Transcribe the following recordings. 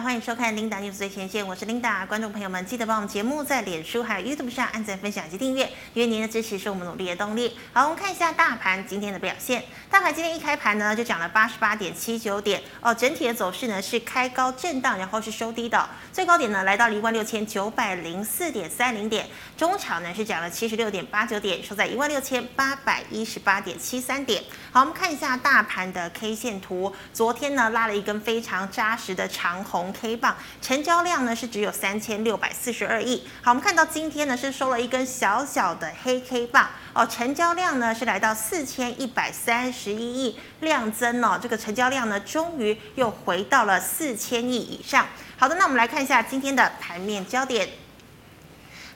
欢迎收看琳达 news 最前线，我是琳达。观众朋友们，记得帮我们节目在脸书还有 YouTube 上按赞、分享及订阅，因为您的支持是我们努力的动力。好，我们看一下大盘今天的表现。大盘今天一开盘呢，就涨了八十八点七九点哦，整体的走势呢是开高震荡，然后是收低的，最高点呢来到了一万六千九百零四点三零点，中场呢是涨了七十六点八九点，收在一万六千八百一十八点七三点。好，我们看一下大盘的 K 线图，昨天呢拉了一根非常扎实的长红。K 棒成交量呢是只有三千六百四十二亿。好，我们看到今天呢是收了一根小小的黑 K 棒哦，成交量呢是来到四千一百三十一亿，量增哦，这个成交量呢终于又回到了四千亿以上。好的，那我们来看一下今天的盘面焦点。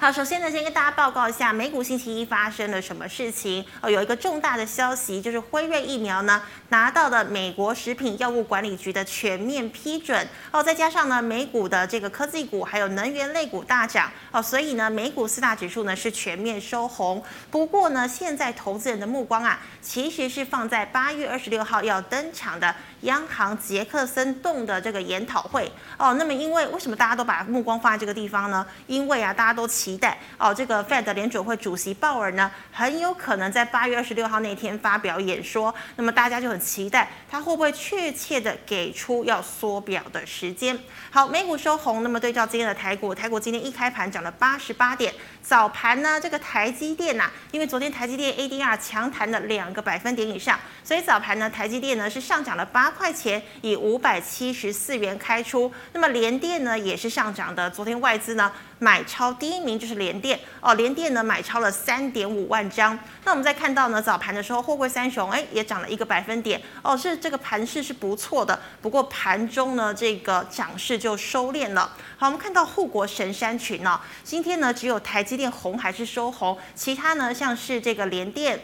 好，首先呢，先跟大家报告一下美股星期一发生了什么事情哦。有一个重大的消息，就是辉瑞疫苗呢拿到了美国食品药物管理局的全面批准哦。再加上呢，美股的这个科技股还有能源类股大涨哦，所以呢，美股四大指数呢是全面收红。不过呢，现在投资人的目光啊，其实是放在八月二十六号要登场的央行杰克森洞的这个研讨会哦。那么，因为为什么大家都把目光放在这个地方呢？因为啊，大家都期。待哦，这个 Fed 联准会主席鲍尔呢，很有可能在八月二十六号那天发表演说。那么大家就很期待他会不会确切的给出要缩表的时间。好，美股收红，那么对照今天的台股，台股今天一开盘涨了八十八点。早盘呢，这个台积电呐、啊，因为昨天台积电 ADR 强弹了两个百分点以上，所以早盘呢，台积电呢是上涨了八块钱，以五百七十四元开出。那么联电呢也是上涨的，昨天外资呢买超第一名。就是联电哦，联电呢买超了三点五万张。那我们再看到呢，早盘的时候，货柜三雄哎也涨了一个百分点哦，是这个盘势是不错的。不过盘中呢，这个涨势就收敛了。好，我们看到护国神山群呢、哦，今天呢只有台积电红还是收红，其他呢像是这个联电。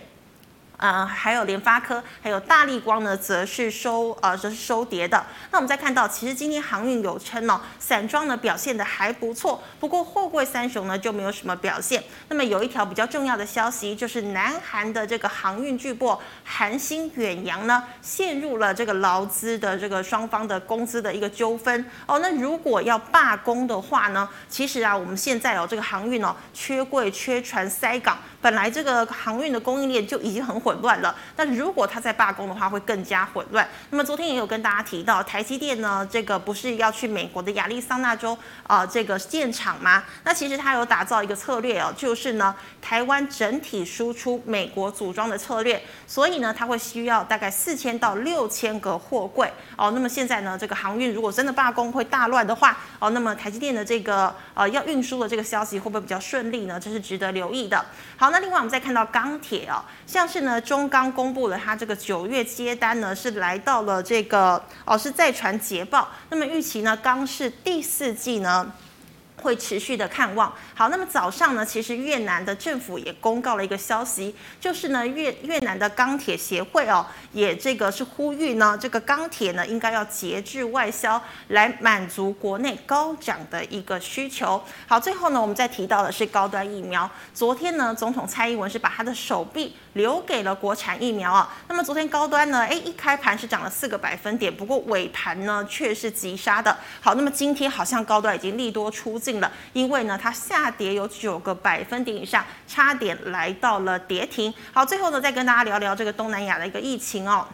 呃，还有联发科，还有大立光呢，则是收呃，则是收跌的。那我们再看到，其实今天航运有称哦，散装呢表现得还不错，不过货柜三雄呢就没有什么表现。那么有一条比较重要的消息，就是南韩的这个航运巨擘韩星远洋呢，陷入了这个劳资的这个双方的工资的一个纠纷哦。那如果要罢工的话呢，其实啊，我们现在哦，这个航运哦，缺柜、缺船、塞港。本来这个航运的供应链就已经很混乱了，那如果它在罢工的话，会更加混乱。那么昨天也有跟大家提到，台积电呢，这个不是要去美国的亚利桑那州啊、这个建厂吗？那其实它有打造一个策略哦，就是呢，台湾整体输出美国组装的策略，所以呢，它会需要大概四千到六千个货柜哦。那么现在呢，这个航运如果真的罢工会大乱的话哦，那么台积电的这个呃要运输的这个消息会不会比较顺利呢？这是值得留意的。好。那另外我们再看到钢铁哦，像是呢中钢公布了它这个九月接单呢是来到了这个哦是再传捷报，那么预期呢钢市第四季呢。会持续的看望。好，那么早上呢，其实越南的政府也公告了一个消息，就是呢越越南的钢铁协会哦，也这个是呼吁呢，这个钢铁呢应该要节制外销，来满足国内高涨的一个需求。好，最后呢，我们再提到的是高端疫苗。昨天呢，总统蔡英文是把他的手臂留给了国产疫苗啊。那么昨天高端呢，哎，一开盘是涨了四个百分点，不过尾盘呢却是急杀的。好，那么今天好像高端已经利多出了，因为呢，它下跌有九个百分点以上，差点来到了跌停。好，最后呢，再跟大家聊聊这个东南亚的一个疫情哦。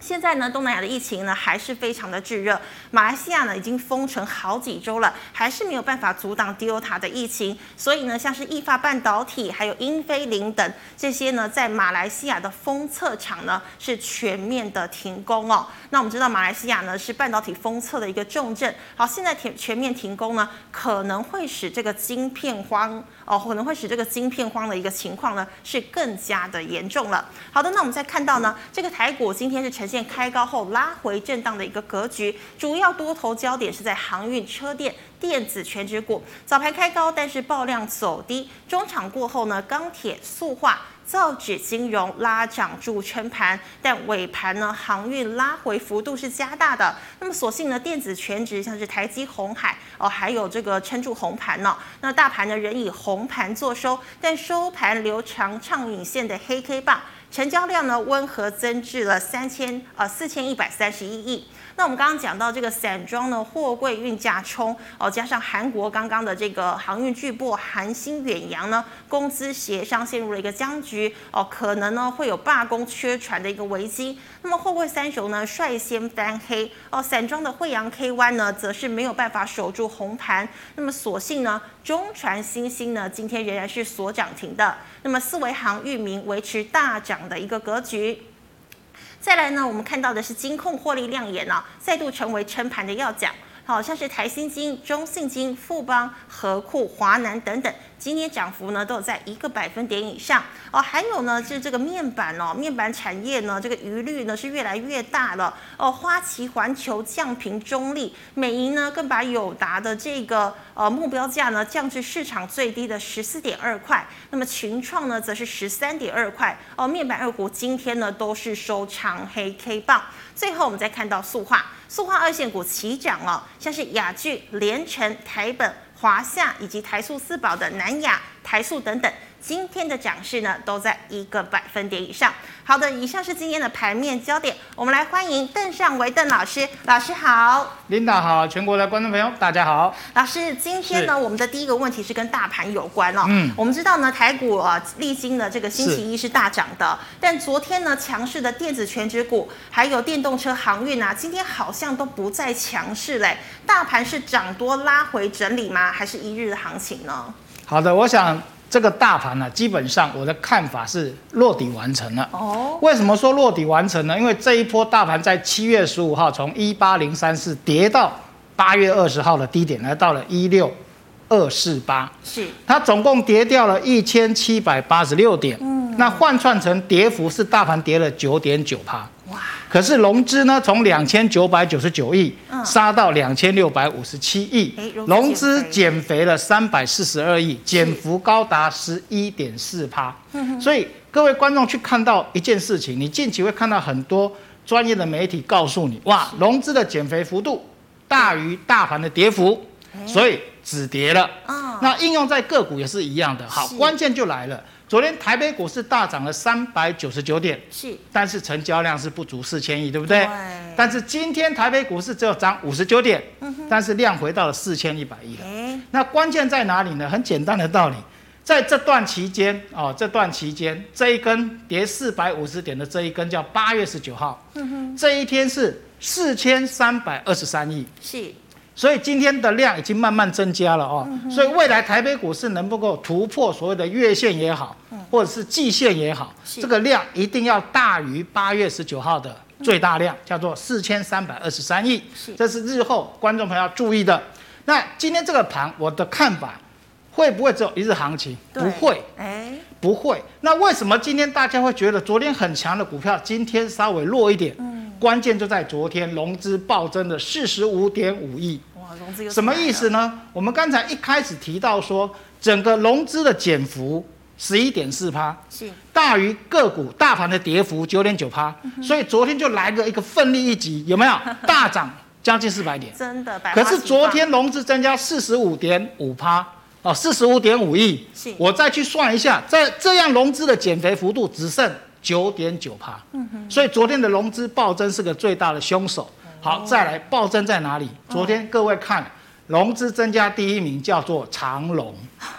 现在呢，东南亚的疫情呢还是非常的炙热。马来西亚呢已经封城好几周了，还是没有办法阻挡 Delta 的疫情。所以呢，像是意法半导体、还有英飞凌等这些呢，在马来西亚的封测厂呢是全面的停工哦。那我们知道马来西亚呢是半导体封测的一个重镇。好，现在全全面停工呢，可能会使这个晶片荒哦，可能会使这个晶片荒的一个情况呢是更加的严重了。好的，那我们再看到呢，这个台股今天是呈现开高后拉回震荡的一个格局，主要多头焦点是在航运、车电、电子全指股。早盘开高，但是爆量走低。中场过后呢，钢铁、塑化、造纸、金融拉涨助撑盘，但尾盘呢，航运拉回幅度是加大的。那么，所幸呢，电子全值像是台积、红海哦，还有这个撑住红盘呢。那大盘呢，仍以红盘作收，但收盘留长唱影线的黑 K 棒。成交量呢温和增至了三千呃四千一百三十一亿。那我们刚刚讲到这个散装的货柜运价冲哦，加上韩国刚刚的这个航运巨擘韩星远洋呢，工资协商陷入了一个僵局哦，可能呢会有罢工缺船的一个危机。那么货柜三雄呢率先翻黑哦，散装的惠阳 KY 呢则是没有办法守住红盘。那么所幸呢，中船新兴呢今天仍然是锁涨停的。那么四维航、域名维持大涨的一个格局。再来呢，我们看到的是金控获利亮眼啊，再度成为撑盘的要角。好像是台新金、中信金、富邦、和库、华南等等。今天涨幅呢都有在一个百分点以上哦，还有呢就是这个面板哦，面板产业呢这个余率呢是越来越大了哦。花旗环球降评中立，美银呢更把友达的这个呃目标价呢降至市场最低的十四点二块，那么群创呢则是十三点二块哦。面板二股今天呢都是收长黑 K 棒。最后我们再看到塑化，塑化二线股齐涨哦，像是雅聚、联城、台本。华夏以及台塑四宝的南亚、台塑等等，今天的涨势呢都在一个百分点以上。好的，以上是今天的盘面焦点，我们来欢迎邓尚维邓老师。老师好，琳达好，全国的观众朋友大家好。老师，今天呢，我们的第一个问题是跟大盘有关哦。嗯，我们知道呢，台股啊历经了这个星期一是大涨的，但昨天呢，强势的电子全指股还有电动车航运啊，今天好像都不再强势嘞。大盘是涨多拉回整理吗？还是一日的行情呢？好的，我想这个大盘呢、啊，基本上我的看法是落底完成了。哦，为什么说落底完成呢？因为这一波大盘在七月十五号从一八零三四跌到八月二十号的低点，来到了一六二四八。是，它总共跌掉了一千七百八十六点。嗯，那换算成跌幅是大盘跌了九点九趴。哇！可是融资呢，从两千九百九十九亿杀到两千六百五十七亿，融资减肥了三百四十二亿，减幅高达十一点四趴。所以各位观众去看到一件事情，你近期会看到很多专业的媒体告诉你，哇，融资的减肥幅度大于大盘的跌幅，所以止跌了。那应用在个股也是一样的。好，关键就来了。昨天台北股市大涨了三百九十九点，是，但是成交量是不足四千亿，对不对？对。但是今天台北股市只有涨五十九点，嗯，但是量回到了四千一百亿了。欸、那关键在哪里呢？很简单的道理，在这段期间哦，这段期间这一根跌四百五十点的这一根叫八月十九号，嗯，这一天是四千三百二十三亿，是。所以今天的量已经慢慢增加了哦，所以未来台北股市能不能够突破所谓的月线也好，或者是季线也好，这个量一定要大于八月十九号的最大量，叫做四千三百二十三亿，这是日后观众朋友要注意的。那今天这个盘，我的看法会不会只有一日行情？不会，哎，不会。那为什么今天大家会觉得昨天很强的股票，今天稍微弱一点？关键就在昨天融资暴增的四十五点五亿。哇，融资什么意思呢？我们刚才一开始提到说，整个融资的减幅十一点四趴，是。大于个股大盘的跌幅九点九趴，所以昨天就来个一个奋力一击，有没有？大涨将近四百点？真的，可是昨天融资增加四十五点五趴，哦，四十五点五亿，我再去算一下，在这样融资的减肥幅度只剩九点九趴，所以昨天的融资暴增是个最大的凶手。好，再来暴增在哪里？昨天各位看，融资增加第一名叫做长隆，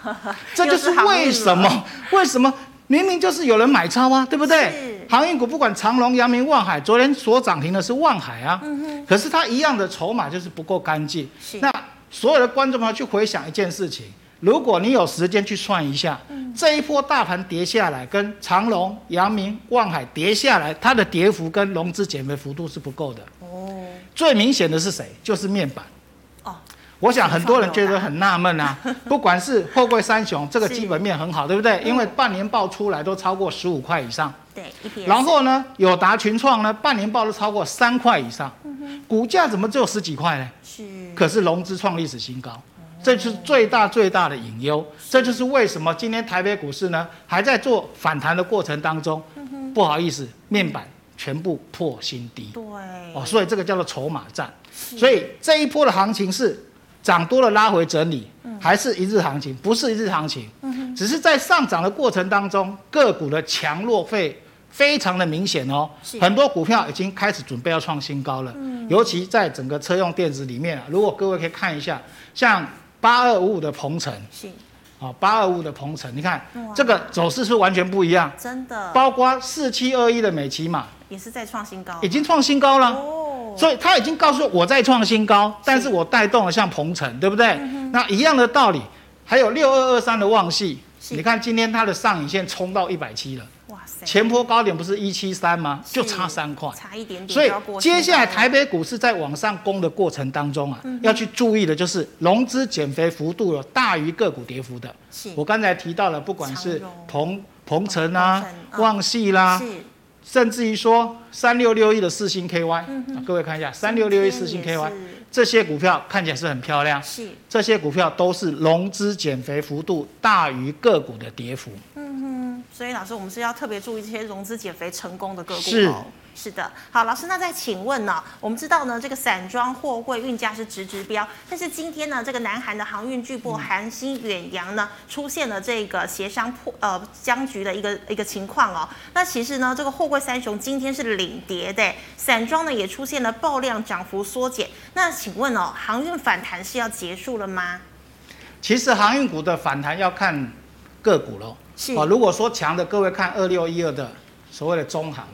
这就是为什么？为什么明明就是有人买超啊，对不对？航运股不管长隆、阳明、万海，昨天所涨停的是万海啊，可是它一样的筹码就是不够干净。那所有的观众朋友去回想一件事情。如果你有时间去算一下，嗯、这一波大盘跌下来，跟长隆、阳明、望海跌下来，它的跌幅跟融资减肥幅度是不够的。哦，最明显的是谁？就是面板。哦，我想很多人觉得很纳闷啊。不管是货柜三雄，这个基本面很好，对不对？因为半年报出来都超过十五块以上。对，然后呢，友达群创呢，半年报都超过三块以上。股价怎么只有十几块呢？是。可是融资创历史新高。这就是最大最大的隐忧，这就是为什么今天台北股市呢还在做反弹的过程当中。不好意思，面板全部破新低。对，哦，所以这个叫做筹码战。所以这一波的行情是涨多了拉回整理，还是一日行情？不是一日行情，只是在上涨的过程当中，个股的强弱会非常的明显哦，很多股票已经开始准备要创新高了。嗯，尤其在整个车用电子里面啊，如果各位可以看一下，像八二五五的鹏程，是，啊，八二五五的鹏程，你看这个走势是完全不一样，真的。包括四七二一的美琪玛也是在创新高，已经创新高了。哦，所以它已经告诉我在创新高，但是我带动了像鹏程，对不对？那一样的道理，还有六二二三的旺系，你看今天它的上影线冲到一百七了。前坡高点不是一七三吗？就差三块，差一点点。所以接下来台北股市在往上攻的过程当中啊，嗯、要去注意的就是融资减肥幅度有大于个股跌幅的。我刚才提到了，不管是鹏鹏程啊、旺系啦，甚至于说三六六一的四星 KY，、各位看一下三六六一四星 KY，这些股票看起来是很漂亮。是。这些股票都是融资减肥幅度大于个股的跌幅。所以老师，我们是要特别注意这些融资减肥成功的个股哦。是，是的。好，老师，那再请问呢？我们知道呢，这个散装货柜运价是直直标，但是今天呢，这个南韩的航运巨擘韩星远洋呢，出现了这个协商破呃僵局的一个一个情况哦。那其实呢，这个货柜三雄今天是领跌的，散装呢也出现了爆量涨幅缩减。那请问哦，航运反弹是要结束了吗？其实航运股的反弹要看个股喽。哦，如果说强的，各位看二六一二的所谓的中行，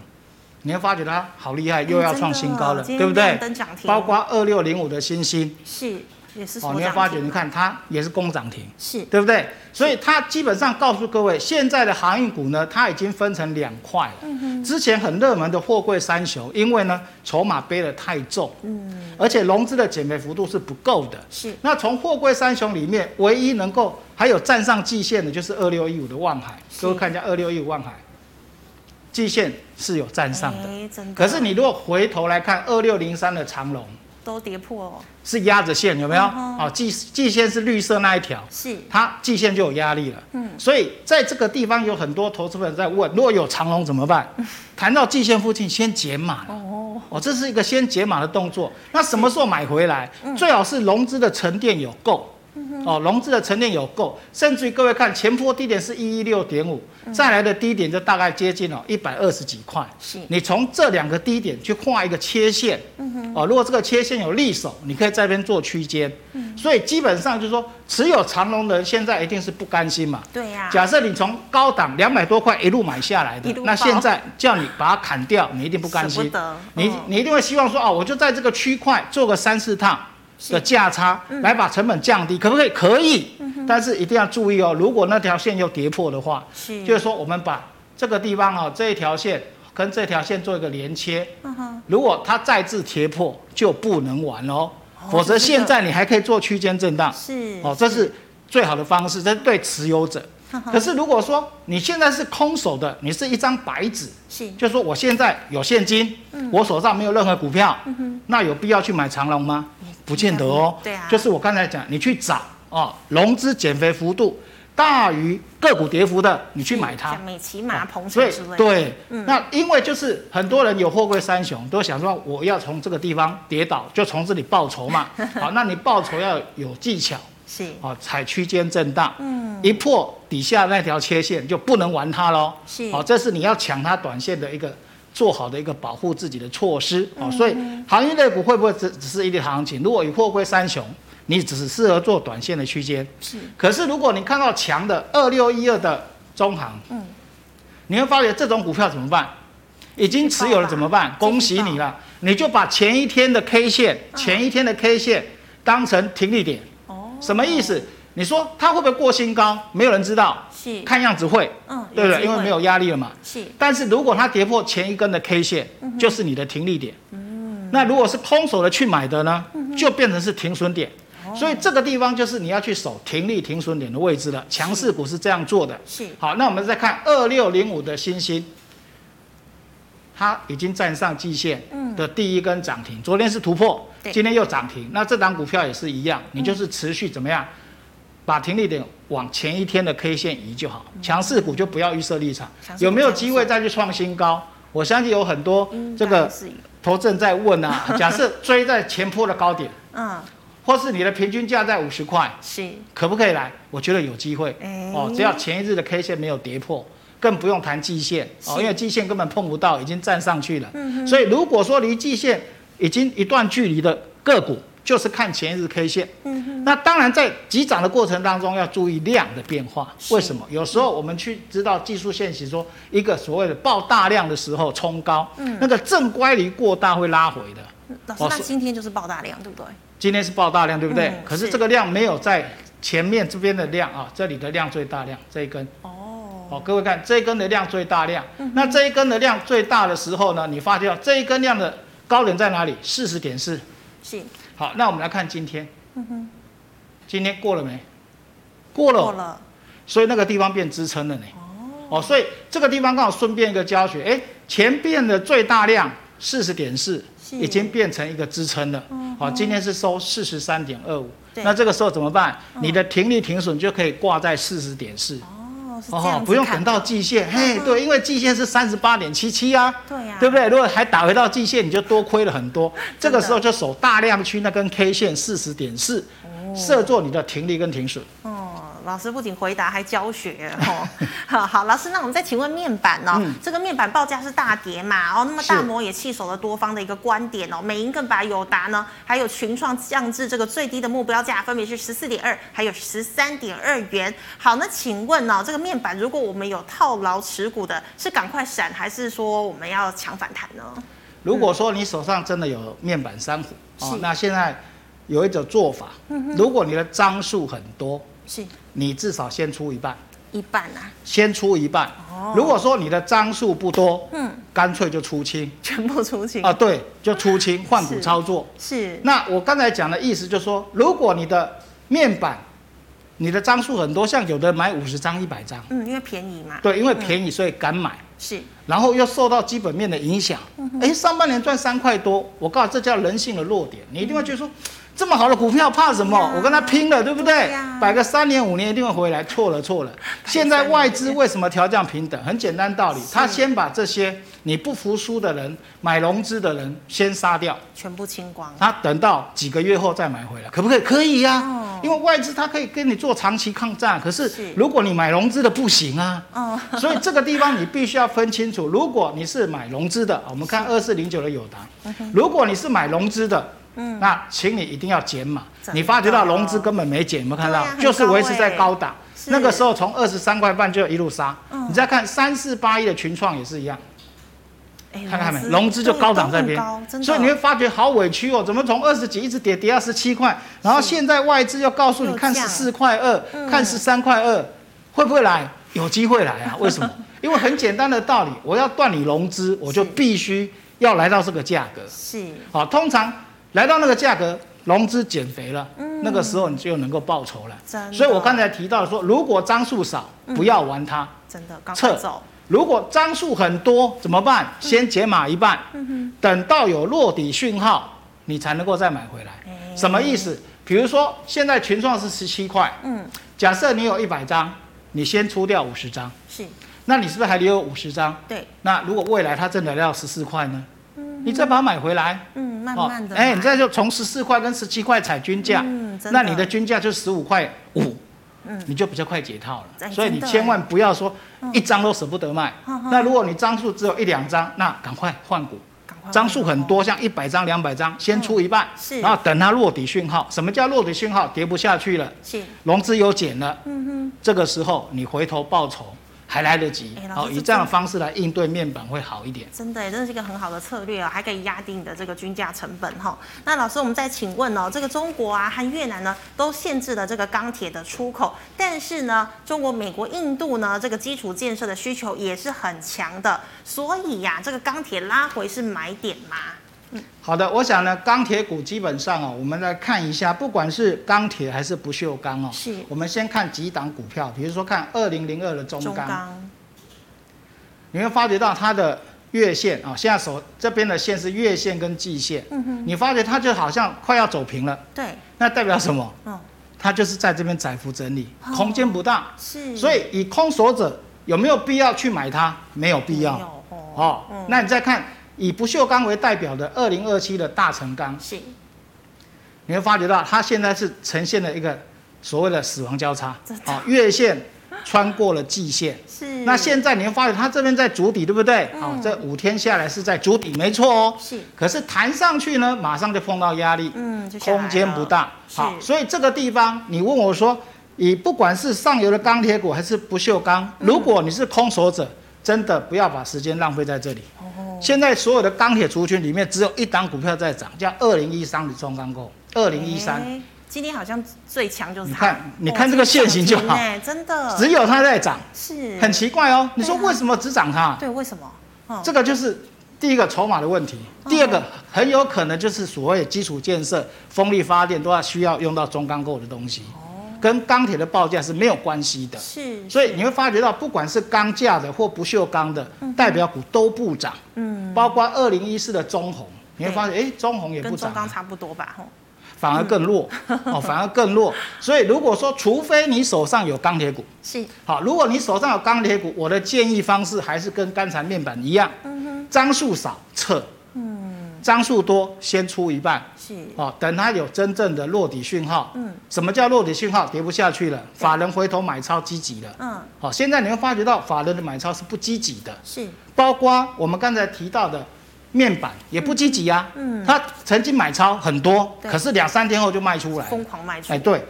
你会发觉它好厉害，又要创新高了，对不对？包括二六零五的新星，是也是哦，你会发觉，你看它也是攻涨停，是对不对？所以它基本上告诉各位，现在的航运股呢，它已经分成两块了。嗯哼。之前很热门的货柜三雄，因为呢筹码背得太重，嗯，而且融资的减肥幅度是不够的。是。那从货柜三雄里面，唯一能够还有站上季线的，就是二六一五的万海。各位看一下二六一五万海，季线是有站上的。的。可是你如果回头来看二六零三的长荣。都跌破哦，是压着线有没有？哦，季季线是绿色那一条，是它季线就有压力了。嗯，所以在这个地方有很多投资人在问，如果有长龙怎么办？谈到季线附近先解码哦哦，这是一个先解码的动作。那什么时候买回来？最好是融资的沉淀有够。哦，融资的沉淀有够，甚至于各位看前波低点是一一六点五，再来的低点就大概接近了一百二十几块。是，你从这两个低点去画一个切线。嗯哼。哦，如果这个切线有利手，你可以在这边做区间。嗯。所以基本上就是说，持有长龙的人现在一定是不甘心嘛。对呀。假设你从高档两百多块一路买下来的，那现在叫你把它砍掉，你一定不甘心。你你一定会希望说，哦，我就在这个区块做个三四趟。的价差来把成本降低，嗯、可不可以？可以，嗯、但是一定要注意哦。如果那条线又跌破的话，是就是说我们把这个地方啊、哦、这一条线跟这条线做一个连切。嗯、如果它再次跌破，就不能玩哦。哦否则现在你还可以做区间震荡。是哦，这是最好的方式，这是对持有者。可是如果说你现在是空手的，你是一张白纸，是，就是说我现在有现金，嗯、我手上没有任何股票，嗯、那有必要去买长龙吗？不见得哦。对啊，就是我刚才讲，你去找哦，融资减肥幅度大于个股跌幅的，你去买它。美骑马、鹏程之类。对，嗯、那因为就是很多人有货柜三雄，都想说我要从这个地方跌倒，就从这里报仇嘛。好，那你报仇要有技巧。是哦，踩区间震荡，嗯，一破底下那条切线就不能玩它喽。是哦，这是你要抢它短线的一个做好的一个保护自己的措施哦。所以行业类股会不会只只是一个行情？如果以货柜三雄，你只是适合做短线的区间。是，可是如果你看到强的二六一二的中行，嗯，你会发觉这种股票怎么办？已经持有了怎么办？恭喜你了，你就把前一天的 K 线，前一天的 K 线当成停利点。哦什么意思？你说它会不会过新高？没有人知道。是，看样子会。嗯，对不对？因为没有压力了嘛。是。但是如果它跌破前一根的 K 线，就是你的停利点。嗯。那如果是空手的去买的呢，就变成是停损点。所以这个地方就是你要去守停利停损点的位置了。强势股是这样做的。是。好，那我们再看二六零五的星星，它已经站上季线的第一根涨停，昨天是突破。今天又涨停，那这档股票也是一样，你就是持续怎么样，把停利点往前一天的 K 线移就好。强势股就不要预设立场，有没有机会再去创新高？我相信有很多这个投资人在问啊。假设追在前坡的高点，嗯，或是你的平均价在五十块，是可不可以来？我觉得有机会哦，只要前一日的 K 线没有跌破，更不用谈季线哦，因为季线根本碰不到，已经站上去了。嗯、所以如果说离季线已经一段距离的个股，就是看前一日 K 线。嗯、那当然在急涨的过程当中要注意量的变化。为什么？有时候我们去知道技术线型说一个所谓的爆大量的时候冲高，嗯、那个正乖离过大会拉回的。老师，那今天就是爆大量，对不对？今天是爆大量，对不对？嗯、可是这个量没有在前面这边的量啊，这里的量最大量这一根。哦，哦，各位看这一根的量最大量，嗯、那这一根的量最大的时候呢，你发现这一根量的高点在哪里？四十点四。是。好，那我们来看今天。嗯哼。今天过了没？过了。过了。所以那个地方变支撑了呢。哦。哦，所以这个地方刚好顺便一个教学，哎，前边的最大量四十点四。已经变成一个支撑了，好，今天是收四十三点二五，那这个时候怎么办？你的停利停损就可以挂在四十点四，哦，不用等到季线，嘿，对，因为季线是三十八点七七啊，对呀，对不对？如果还打回到季线，你就多亏了很多，这个时候就守大量区那根 K 线四十点四，设做你的停利跟停损。老师不仅回答，还教学哦。好，好，老师，那我们再请问面板哦，嗯、这个面板报价是大跌嘛？哦，那么大摩也弃守了多方的一个观点哦。美银更把友达呢，还有群创降至这个最低的目标价，分别是十四点二，还有十三点二元。好，那请问呢、哦，这个面板如果我们有套牢持股的，是赶快闪，还是说我们要抢反弹呢？如果说你手上真的有面板三虎、嗯、哦，那现在有一种做法，嗯、如果你的张数很多。是，你至少先出一半，一半啊，先出一半。哦，如果说你的张数不多，嗯，干脆就出清，全部出清。啊，对，就出清换股操作。是，是那我刚才讲的意思就是说，如果你的面板，你的张数很多，像有的买五十张、一百张，嗯，因为便宜嘛。对，因为便宜所以敢买。是，然后又受到基本面的影响，嗯上半年赚三块多，我告诉你，这叫人性的弱点，你一定会觉得说。嗯这么好的股票怕什么？啊、我跟他拼了，对不对？摆、啊、个三年五年一定会回来。错了错了，现在外资为什么调降平等？很简单道理，他先把这些你不服输的人、买融资的人先杀掉，全部清光。他等到几个月后再买回来，可不可以？可以呀、啊，哦、因为外资他可以跟你做长期抗战。可是如果你买融资的不行啊，哦、所以这个地方你必须要分清楚。如果你是买融资的，我们看二四零九的友达，如果你是买融资的。嗯，那请你一定要减码。你发觉到融资根本没减，有没有看到？就是维持在高档。那个时候从二十三块半就一路杀。你再看三四八一的群创也是一样。看看没，融资就高档这边。所以你会发觉好委屈哦，怎么从二十几一直跌跌到十七块，然后现在外资又告诉你看十四块二，看十三块二，会不会来？有机会来啊？为什么？因为很简单的道理，我要断你融资，我就必须要来到这个价格。是。好，通常。来到那个价格，融资减肥了，嗯、那个时候你就能够报酬了。真。所以我刚才提到说，如果张数少，不要玩它。嗯、真的，赶快走。如果张数很多，怎么办？先解码一半，嗯、哼等到有落底讯号，你才能够再买回来。嗯、什么意思？比如说现在群创是十七块，嗯，假设你有一百张，你先出掉五十张，是，那你是不是还留有五十张？对。那如果未来它真的要十四块呢？你再把它买回来，嗯，慢慢的，哎，你这就从十四块跟十七块采均价，嗯，那你的均价就十五块五，嗯，你就比较快解套了。所以你千万不要说一张都舍不得卖。那如果你张数只有一两张，那赶快换股。张数很多，像一百张、两百张，先出一半，是，然后等它落底讯号。什么叫落底讯号？跌不下去了，是，融资有减了，嗯哼，这个时候你回头报仇。还来得及，好，以这样的方式来应对面板会好一点。真的，真的是一个很好的策略哦，还可以压低你的这个均价成本哈。那老师，我们再请问哦，这个中国啊和越南呢都限制了这个钢铁的出口，但是呢，中国、美国、印度呢这个基础建设的需求也是很强的，所以呀，这个钢铁拉回是买点吗？好的，我想呢，钢铁股基本上哦，我们来看一下，不管是钢铁还是不锈钢哦，是，我们先看几档股票，比如说看二零零二的中钢，你会发觉到它的月线啊，现在手这边的线是月线跟季线，嗯哼，你发觉它就好像快要走平了，对，那代表什么？嗯，它就是在这边窄幅整理，哦、空间不大，是，所以以空手者有没有必要去买它？没有必要，哦，哦嗯、那你再看。以不锈钢为代表的二零二七的大成钢，是，你会发觉到它现在是呈现了一个所谓的死亡交叉，好，月线穿过了季线。是。那现在你会发现它这边在主底，对不对？好、嗯，这五天下来是在主底，没错哦。是。可是弹上去呢，马上就碰到压力，嗯，空间不大。好，所以这个地方你问我说，以不管是上游的钢铁股还是不锈钢，如果你是空手者，真的不要把时间浪费在这里。哦。现在所有的钢铁族群里面，只有一档股票在涨，叫二零一三的中钢构，二零一三。今天好像最强就是你看，你看这个线型就好，欸、真的只有它在涨，是很奇怪哦。你说为什么只涨它？对，为什么？哦、这个就是第一个筹码的问题，第二个很有可能就是所谓基础建设、风力发电都要需要用到中钢构的东西，跟钢铁的报价是没有关系的。是，所以你会发觉到，不管是钢价的或不锈钢的代表股都不涨，嗯，包括二零一四的中红，你会发现，哎，中红也不涨，跟中钢差不多吧？反而更弱哦，反而更弱。所以如果说，除非你手上有钢铁股，是。好。如果你手上有钢铁股，我的建议方式还是跟刚才面板一样，嗯哼，张数少撤，嗯，张数多先出一半，是。哦，等它有真正的落底讯号，嗯，什么叫落底讯号？跌不下去了，法人回头买超积极了，嗯，好，现在你会发觉到法人的买超是不积极的，是，包括我们刚才提到的。面板也不积极呀，嗯，他曾经买超很多，可是两三天后就卖出来，疯狂卖出。哎，对，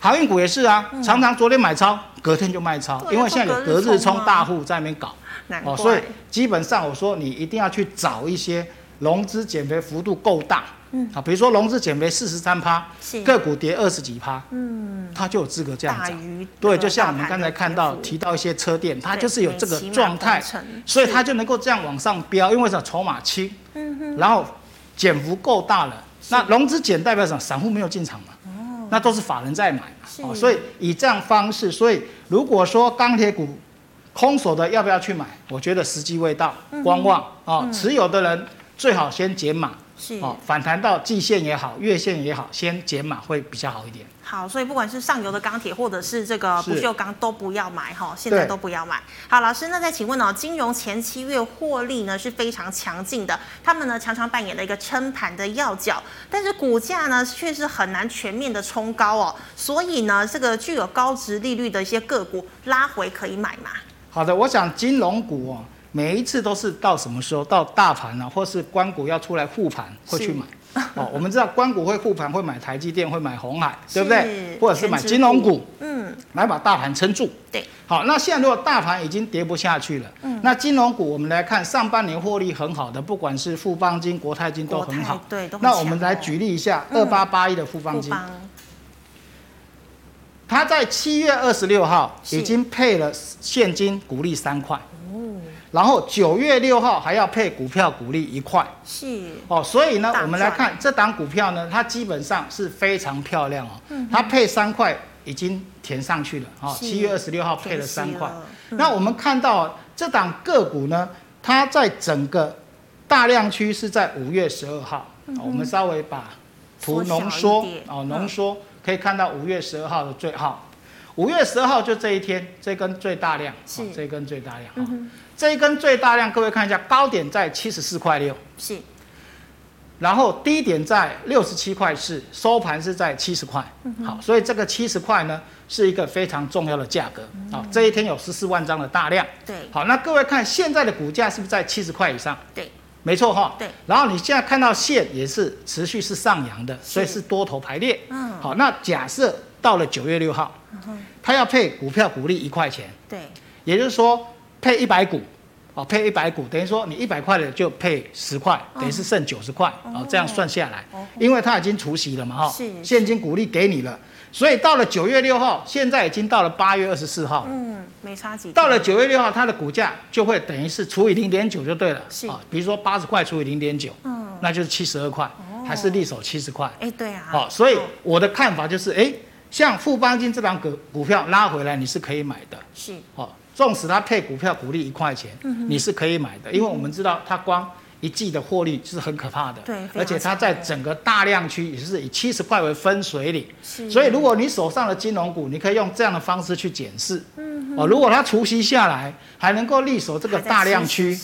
航运股也是啊，常常昨天买超，隔天就卖超，因为现在有隔日冲大户在那边搞，哦，所以基本上我说你一定要去找一些融资减肥幅度够大。嗯，啊，比如说融资减肥四十三趴，个股跌二十几趴，嗯，它就有资格这样涨。对，就像我们刚才看到提到一些车店，它就是有这个状态，所以它就能够这样往上飙，因为什么？筹码轻，嗯哼，然后减幅够大了。那融资减代表什么？散户没有进场嘛，哦，那都是法人在买嘛，哦，所以以这样方式，所以如果说钢铁股空手的要不要去买？我觉得时机未到，观望。啊，持有的人最好先减码。是哦，反弹到季线也好，月线也好，先减码会比较好一点。好，所以不管是上游的钢铁或者是这个不锈钢都不要买哈，现在都不要买。好，老师，那再请问哦，金融前七月获利呢是非常强劲的，他们呢常常扮演了一个撑盘的要角，但是股价呢却是很难全面的冲高哦，所以呢这个具有高值利率的一些个股拉回可以买吗？好的，我想金融股哦。每一次都是到什么时候？到大盘啊，或是关股要出来护盘，会去买。哦，我们知道关股会护盘，会买台积电，会买红海，对不对？或者是买金融股，嗯，来把大盘撑住。对。好，那现在如果大盘已经跌不下去了，嗯，那金融股我们来看上半年获利很好的，不管是富邦金、国泰金都很好。对，都很强。那我们来举例一下，二八八一的富邦金，它在七月二十六号已经配了现金股利三块。然后九月六号还要配股票股利一块，是。哦，所以呢，我们来看这档股票呢，它基本上是非常漂亮哦，它配三块已经填上去了哦，七月二十六号配了三块。那我们看到这档个股呢，它在整个大量区是在五月十二号，我们稍微把图浓缩哦，浓缩可以看到五月十二号的最后，五月十二号就这一天，这根最大量，是。这根最大量。这一根最大量，各位看一下，高点在七十四块六，是，然后低点在六十七块四，收盘是在七十块。好，所以这个七十块呢，是一个非常重要的价格。好，这一天有十四万张的大量。对，好，那各位看现在的股价是不是在七十块以上？对，没错哈。对，然后你现在看到线也是持续是上扬的，所以是多头排列。嗯，好，那假设到了九月六号，它要配股票股利一块钱。对，也就是说。配一百股，哦，配一百股，等于说你一百块的就配十块，等于是剩九十块，哦，这样算下来，因为它已经除息了嘛，哈，现金股利给你了，所以到了九月六号，现在已经到了八月二十四号，嗯，没差几，到了九月六号，它的股价就会等于是除以零点九就对了，是啊，比如说八十块除以零点九，嗯，那就是七十二块，还是利手七十块，哎，对啊，好，所以我的看法就是，哎，像富邦金这档股股票拉回来，你是可以买的，是，好。纵使它配股票股利一块钱，你是可以买的，因为我们知道它光一季的获利是很可怕的，对，而且它在整个大量区也是以七十块为分水岭，是，所以如果你手上的金融股，你可以用这样的方式去检视，嗯，哦，如果它除息下来还能够立守这个大量区，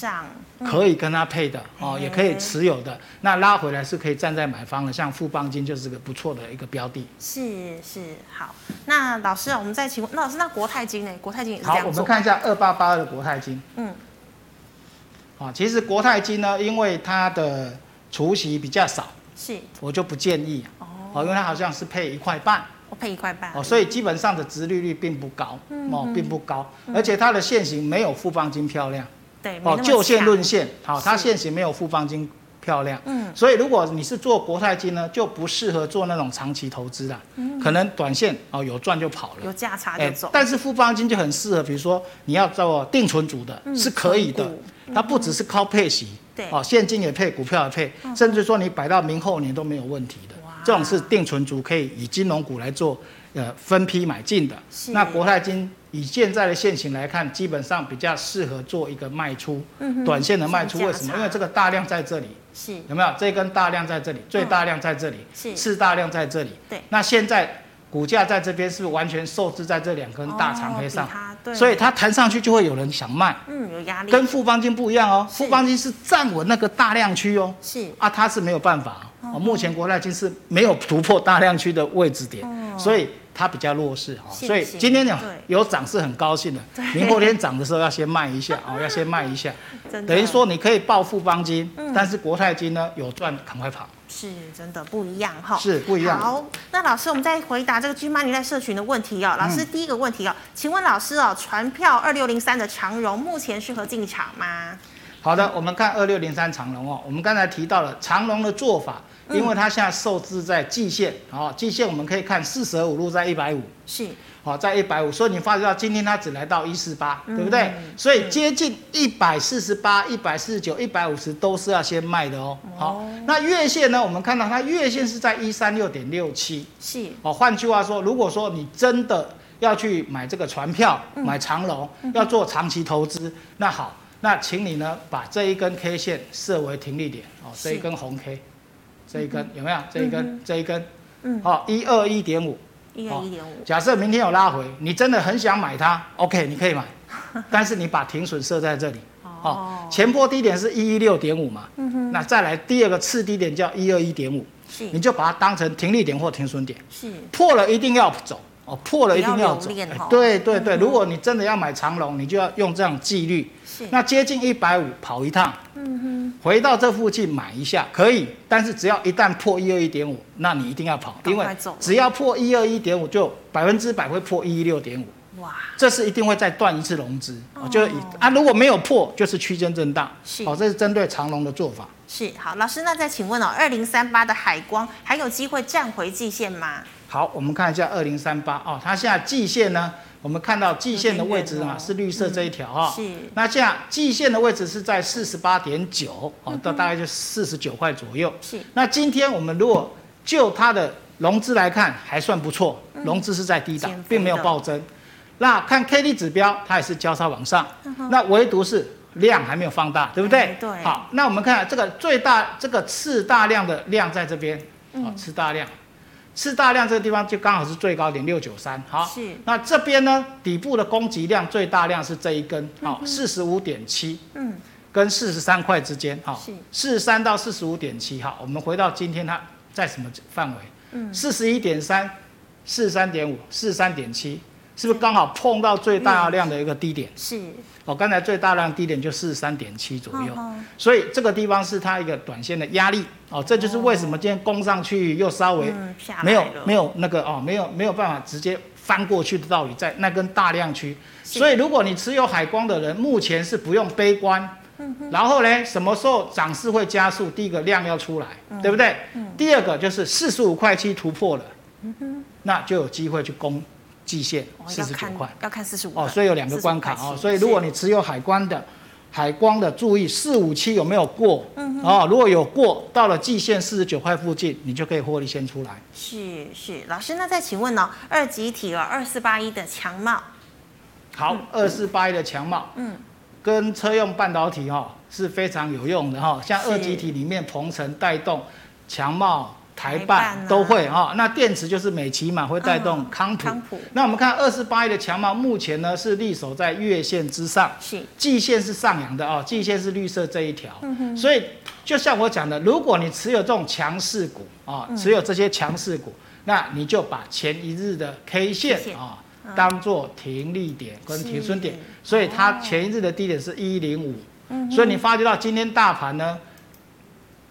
可以跟它配的哦，也可以持有的。那拉回来是可以站在买方的，像富邦金就是个不错的一个标的。是是好，那老师啊，我们再请问，那老师那国泰金呢？国泰金也是这样。好，我们看一下二八八二的国泰金。嗯。啊，其实国泰金呢，因为它的除息比较少，是，我就不建议哦，因为它好像是配一块半。我配一块半哦，所以基本上的殖利率并不高，哦，并不高，而且它的线型没有富邦金漂亮，对，哦，就线论线，好，它线型没有富邦金漂亮，嗯，所以如果你是做国泰金呢，就不适合做那种长期投资啦，可能短线哦有赚就跑了，有价差就走，但是富邦金就很适合，比如说你要做定存组的，是可以的，它不只是靠配息，对，哦，现金也配，股票也配，甚至说你摆到明后年都没有问题的。这种是定存族可以以金融股来做，呃，分批买进的。是。那国泰金以现在的现行来看，基本上比较适合做一个卖出，嗯、哼短线的卖出。为什么？因为这个大量在这里，是有没有？这根大量在这里，最大量在这里，是次大量在这里。对。那现在股价在这边是完全受制在这两根大长黑上？哦、所以它弹上去就会有人想卖。嗯，有压力。跟富邦金不一样哦，是富邦金是站稳那个大量区哦。是。啊，它是没有办法。哦，目前国泰金是没有突破大量区的位置点，哦、所以它比较弱势哈。所以今天有有涨是很高兴的，明后天涨的时候要先卖一下哦，要先卖一下。等于说你可以抱富邦金，嗯、但是国泰金呢有赚赶快跑。是真的不一样哈，是不一样。好，那老师我们再回答这个 GMoney 在社群的问题哦。老师第一个问题哦，嗯、请问老师哦，船票二六零三的长荣目前适合进场吗？好的，我们看二六零三长荣哦，我们刚才提到了长荣的做法。因为它现在受制在季线，好，季线我们可以看四舍五入在一百五，是，好，在一百五，所以你发觉到今天它只来到一四八，对不对？所以接近一百四十八、一百四十九、一百五十都是要先卖的哦。好，那月线呢？我们看到它月线是在一三六点六七，是，哦，换句话说，如果说你真的要去买这个船票，买长龙，要做长期投资，那好，那请你呢把这一根 K 线设为停利点，哦，这一根红 K。这一根有没有？这一根，这一根，嗯，好，一二一点五，一二一点五。假设明天有拉回，你真的很想买它，OK，你可以买，但是你把停损设在这里，哦，前波低点是一一六点五嘛，嗯哼，那再来第二个次低点叫一二一点五，是，你就把它当成停利点或停损点，是，破了一定要走，哦，破了一定要走，对对对，如果你真的要买长龙，你就要用这样纪律。那接近一百五跑一趟，嗯哼，回到这附近买一下可以，但是只要一旦破一二一点五，那你一定要跑，因为只要破一二一点五，就百分之百会破一一六点五，哇，这是一定会再断一次融资，哦，就啊如果没有破，就是区间震荡，是，好，这是针对长龙的做法。是，好，老师，那再请问哦，二零三八的海光还有机会站回季线吗？好，我们看一下二零三八哦，它现在季线呢？我们看到季线的位置嘛，是绿色这一条哈。是。那现在季线的位置是在四十八点九，哦，到大概就四十九块左右。是。那今天我们如果就它的融资来看，还算不错，融资是在低档，并没有暴增。那看 K D 指标，它也是交叉往上。那唯独是量还没有放大，对不对？对。好，那我们看这个最大这个次大量的量在这边，啊，次大量。次大量这个地方就刚好是最高点六九三，好，是。那这边呢，底部的供给量最大量是这一根，好，四十五点七，嗯，跟四十三块之间，好，四十三到四十五点七，好，我们回到今天它在什么范围？嗯，四十一点三，四十三点五，四十三点七。是不是刚好碰到最大量的一个低点？是。哦，刚才最大量低点就四十三点七左右，所以这个地方是它一个短线的压力。哦，这就是为什么今天攻上去又稍微没有没有那个哦，没有没有办法直接翻过去的道理，在那根大量区。所以如果你持有海光的人，目前是不用悲观。然后呢，什么时候涨势会加速？第一个量要出来，对不对？第二个就是四十五块七突破了，那就有机会去攻。季线四十九块，要看四十五哦，所以有两个关卡哦，所以如果你持有海关的，海光的注意四五七有没有过？嗯哼，哦，如果有过，到了季线四十九块附近，你就可以获利先出来。是是，老师，那再请问呢、哦？二极体了二四八一的强茂，好，二四八一的强茂，嗯，跟车用半导体哈、哦、是非常有用的哈、哦，像二极体里面鹏程带动强茂。台半都会哈。那电池就是美琪嘛会带动康普。康普。那我们看二十八亿的强茂，目前呢是立守在月线之上，是季线是上扬的哦，季线是绿色这一条。嗯。所以就像我讲的，如果你持有这种强势股啊，持有这些强势股，那你就把前一日的 K 线啊。当做停利点跟停损点，所以它前一日的低点是一零五，所以你发觉到今天大盘呢，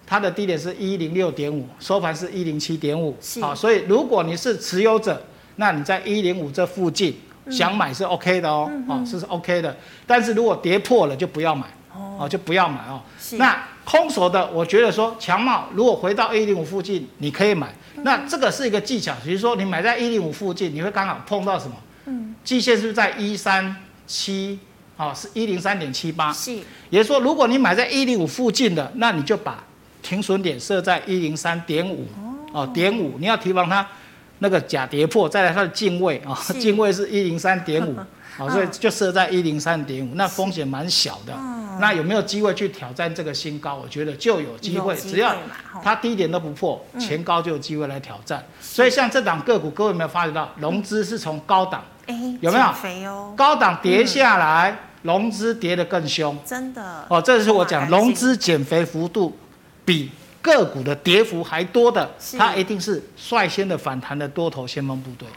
它的低点是一零六点五，收盘是一零七点五，好，所以如果你是持有者，那你在一零五这附近想买是 OK 的哦，哦，是是 OK 的，但是如果跌破了就不要买，哦，就不要买哦。那空手的，我觉得说强茂如果回到一零五附近，你可以买。那这个是一个技巧，比如说你买在一零五附近，你会刚好碰到什么？嗯，季线是在一三七？哦，是一零三点七八。是，也就是说，如果你买在一零五附近的，那你就把停损点设在一零三点五。哦，点五，你要提防它那个假跌破，再来它的进位啊，进位是一零三点五。好，所以就设在一零三点五，那风险蛮小的。那有没有机会去挑战这个新高？我觉得就有机会，只要它低点都不破，前高就有机会来挑战。所以像这档个股，各位有没有发觉到，融资是从高档，有没有？高档跌下来，融资跌得更凶。真的。哦，这是我讲融资减肥幅度比个股的跌幅还多的，它一定是率先的反弹的多头先锋部队。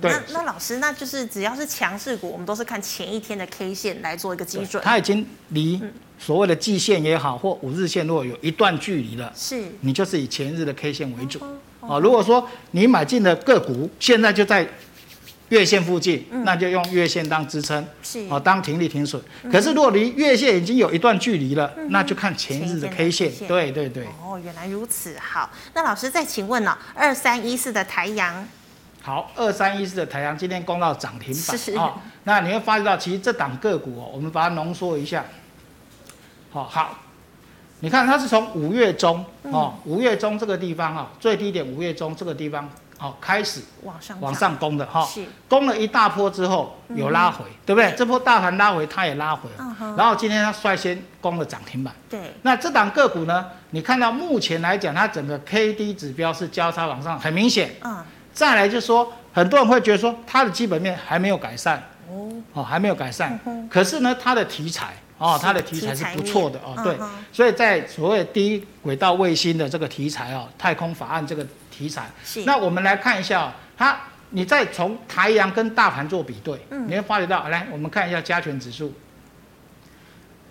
对那那老师，那就是只要是强势股，我们都是看前一天的 K 线来做一个基准。它已经离所谓的季线也好，或五日线如果有一段距离了，是，你就是以前日的 K 线为主。哦，哦，如果说你买进的个股现在就在月线附近，嗯、那就用月线当支撑，是，哦，当停利停损。嗯、可是如果离月线已经有一段距离了，嗯、那就看前日的 K 线。线对对对。哦，原来如此。好，那老师再请问呢、哦？二三一四的台阳。好，二三一四的台阳今天攻到涨停板啊、哦，那你会发觉到，其实这档个股哦，我们把它浓缩一下，好、哦、好，你看它是从五月中哦，五月中这个地方啊、哦，最低点五月中这个地方哦开始往上往上攻的哈，攻了一大波之后有拉回，嗯、对不对？对。这波大盘拉回，它也拉回，嗯、然后今天它率先攻了涨停板，对，那这档个股呢，你看到目前来讲，它整个 K D 指标是交叉往上，很明显，嗯。再来就是说，很多人会觉得说，它的基本面还没有改善，哦，哦，还没有改善。可是呢，它的题材，哦，它的题材是不错的哦，对。所以在所谓低轨道卫星的这个题材哦，太空法案这个题材，是。那我们来看一下，它，你再从台阳跟大盘做比对，你会发觉到，来，我们看一下加权指数，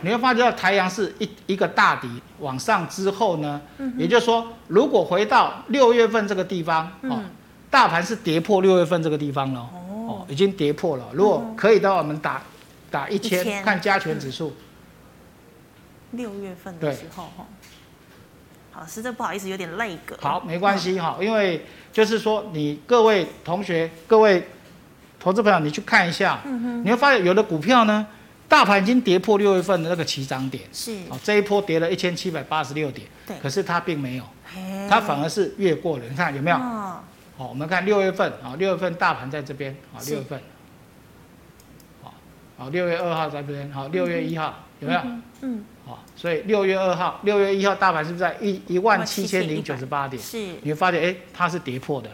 你会发觉到台阳是一一个大底往上之后呢，也就是说，如果回到六月份这个地方，哦。大盘是跌破六月份这个地方了，哦，已经跌破了。如果可以的话，我们打打一千，看加权指数。六月份的时候，实在不好意思，有点累格。好，没关系哈，因为就是说，你各位同学、各位投资朋友，你去看一下，你会发现有的股票呢，大盘已经跌破六月份的那个起涨点，是，哦，这一波跌了一千七百八十六点，对，可是它并没有，它反而是越过了，你看有没有？好，我们看六月份啊，六月份大盘在这边啊，六月份，好，好，六月二号在这边，好，六月一号有没有？嗯，好，所以六月二号、六月一号大盘是不是在一一万七千零九十八点？是，你会发现哎，它是跌破的，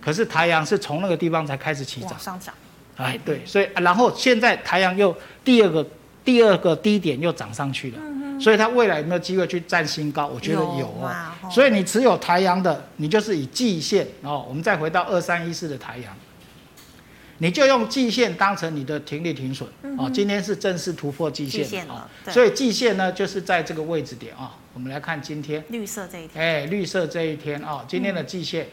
可是台阳是从那个地方才开始起涨，上涨，哎，对，所以然后现在台阳又第二个第二个低点又涨上去了。所以它未来有没有机会去占新高？我觉得有哦。所以你持有台阳的，你就是以季线哦。我们再回到二三一四的台阳，你就用季线当成你的停利停损哦。今天是正式突破季线啊，所以季线呢就是在这个位置点啊。我们来看今天绿色这一天，哎，绿色这一天啊，今天的季线，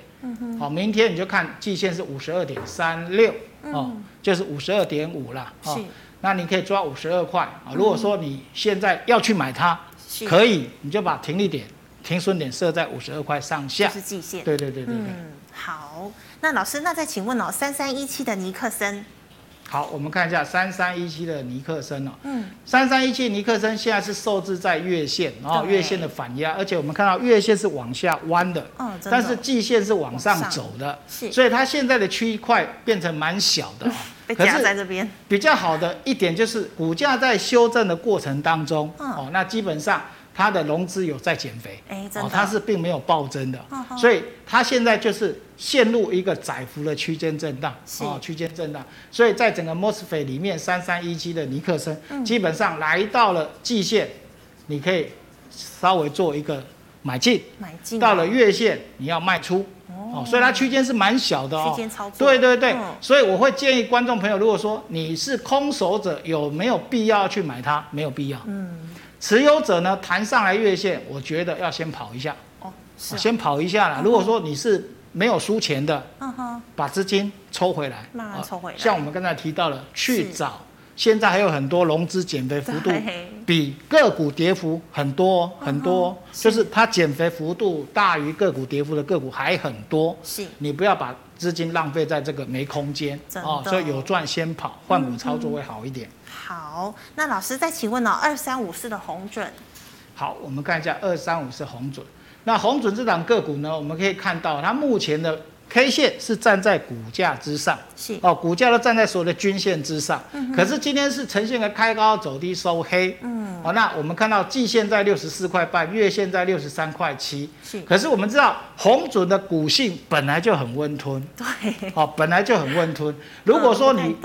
好，明天你就看季线是五十二点三六哦，就是五十二点五了啊。那你可以抓五十二块啊！如果说你现在要去买它，嗯、可以，你就把停利点、停损点设在五十二块上下。是季线。对对对对对。嗯，好。那老师，那再请问哦，三三一七的尼克森。好，我们看一下三三一七的尼克森哦。嗯。三三一七尼克森现在是受制在月线，然后月线的反压，而且我们看到月线是往下弯的，嗯，但是季线是往上走的，是，所以它现在的区块变成蛮小的。可是在这边比较好的一点就是股价在修正的过程当中，哦，那基本上它的融资有在减肥，哎，真的，哦，它是并没有暴增的，所以它现在就是陷入一个窄幅的区间震荡，是。哦，区间震荡，所以在整个 MOSFET 里面，三三一七的尼克森、嗯。基本上来到了季线，你可以稍微做一个买进，买进到了月线你要卖出。哦，所以它区间是蛮小的哦。区间操作。对对对，嗯。所以我会建议观众朋友，如果说你是空手者，有没有必要去买它？没有必要。嗯，持有者呢，弹上来月线，我觉得要先跑一下，哦，是啊，先跑一下啦。嗯如果说你是没有输钱的，嗯哼，把资金抽回来，慢慢抽回来。哦像我们刚才提到了，去找，现在还有很多融资减肥幅度比个股跌幅很多哦很多就是它减肥幅度大于个股跌幅的个股还很多。是，你不要把资金浪费在这个没空间哦，所以有赚先跑，换股操作会好一点。好，那老师再请问哦，二三五四的红准，好，我们看一下二三五四红准。那红准这档个股呢，我们可以看到它目前的 K 线是站在股价之上，是，哦，股价都站在所有的均线之上。嗯可是今天是呈现个开高走低收黑。嗯，哦，那我们看到季线在六十四块半，月线在六十三块七。是，可是我们知道红准的股性本来就很温吞，对，哦，本来就很温吞。如果说你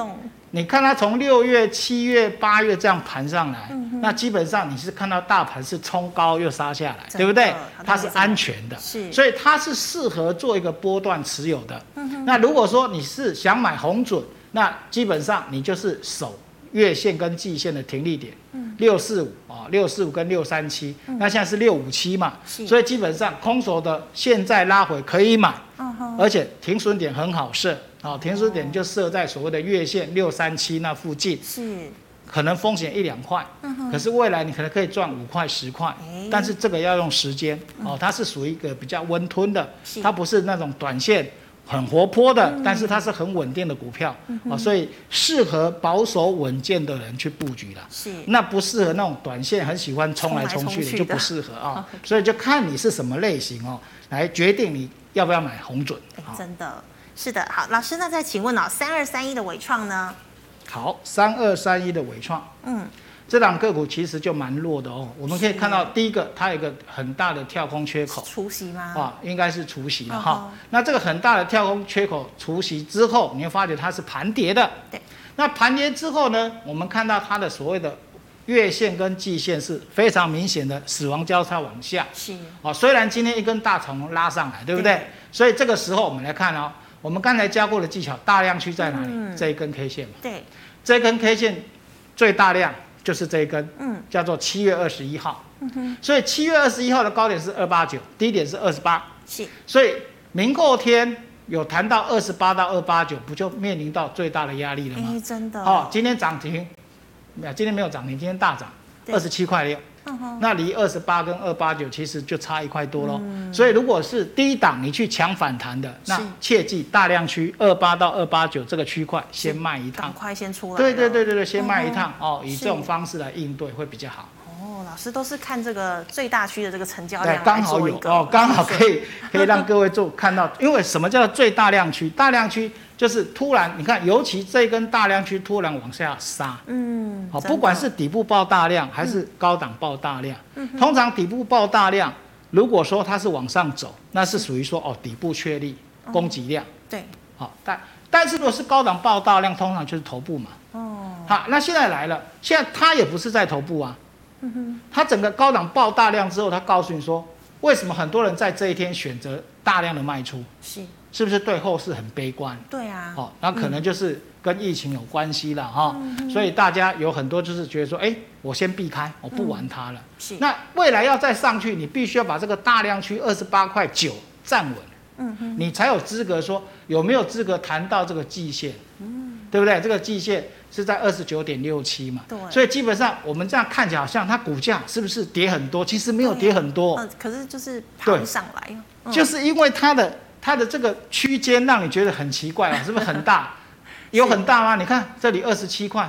你看它从六月、七月、八月这样盘上来，嗯那基本上你是看到大盘是冲高又杀下来，对不对？它？是安全的，是。所以它是适合做一个波段持有的。嗯那如果说你是想买红准，那基本上你就是守月线跟季线的停利点，六四五啊，六四五跟六三七，那现在是六五七嘛，所以基本上空手的现在拉回可以买。嗯，而且停损点很好设，啊，停损点就设在所谓的月线六三七那附近，是，可能风险一两块，嗯，可是未来你可能可以赚五块十块哎，但是这个要用时间，哦，它是属于一个比较温吞的，它不是那种短线很活泼的嗯，但是它是很稳定的股票，哦，所以适合保守稳健的人去布局了。是，那不适合那种短线很喜欢冲来冲去的就不适合 啊、所以就看你是什么类型哦，来决定你要不要买红准。真的是的。好，老师，那再请问哦，三二三一的伟创呢？好，三二三一的伟创，嗯，这档个股其实就蛮弱的哦。我们可以看到，第一个它有一个很大的跳空缺口。除息吗？啊，应该是除息了嗯哈。那这个很大的跳空缺口除息之后，你会发觉它是盘跌的。对。那盘跌之后呢，我们看到它的所谓的月线跟季线是非常明显的死亡交叉往下。是，哦，虽然今天一根大长红拉上来，对不对？对所以这个时候我们来看哦，我们刚才教过的技巧，大量区在哪里？嗯。这一根 K 线嘛，对，这根 K 线最大量就是这一根，嗯。叫做七月二十一号。嗯哼，所以七月二十一号的高点是二八九，低点是二十八。是，所以明后天有谈到二十八到二八九，不就面临到最大的压力了吗？哎，真的，哦，今天涨停，没有，今天没有涨停，今天大涨，二十七块六，那离二十八跟二八九其实就差一块多喽。嗯所以如果是低档你去抢反弹的，那切记大量区二八到二八九这个区块先卖一赶趟。快先出来。对对对。对对，先卖一趟嗯哦，以是这种方式来应对会比较好。哦，老师都是看这个最大区的这个成交对量，刚好有哦，刚好可以可以让各位做看到，因为什么叫最大量区？大量区就是突然，你看，尤其这一根大量区突然往下杀，嗯，好，不管是底部爆大量还是高档爆大量，嗯通常底部爆大量，如果说它是往上走，那是属于说哦底部确立供给量，对，好，但但是如果是高档爆大量，通常就是头部嘛。哦，好，那现在来了，现在它也不是在头部啊，嗯哼，它整个高档爆大量之后，它告诉你说，为什么很多人在这一天选择大量的卖出，是，是不是对后市很悲观？对啊，哦，那可能就是跟疫情有关系了哈、嗯。所以大家有很多就是觉得说，哎，我先避开，我不玩它了。是，那未来要再上去，你必须要把这个大量区二十八块九站稳，嗯哼，你才有资格说有没有资格谈到这个季线，嗯，对不对？这个季线是在二十九点六七嘛，对。所以基本上我们这样看起来好像它股价是不是跌很多？其实没有跌很多，嗯，可是就是爬不上来，嗯。就是因为它的它的这个区间让你觉得很奇怪啊，是不是很大？有很大吗？你看这里二十七块，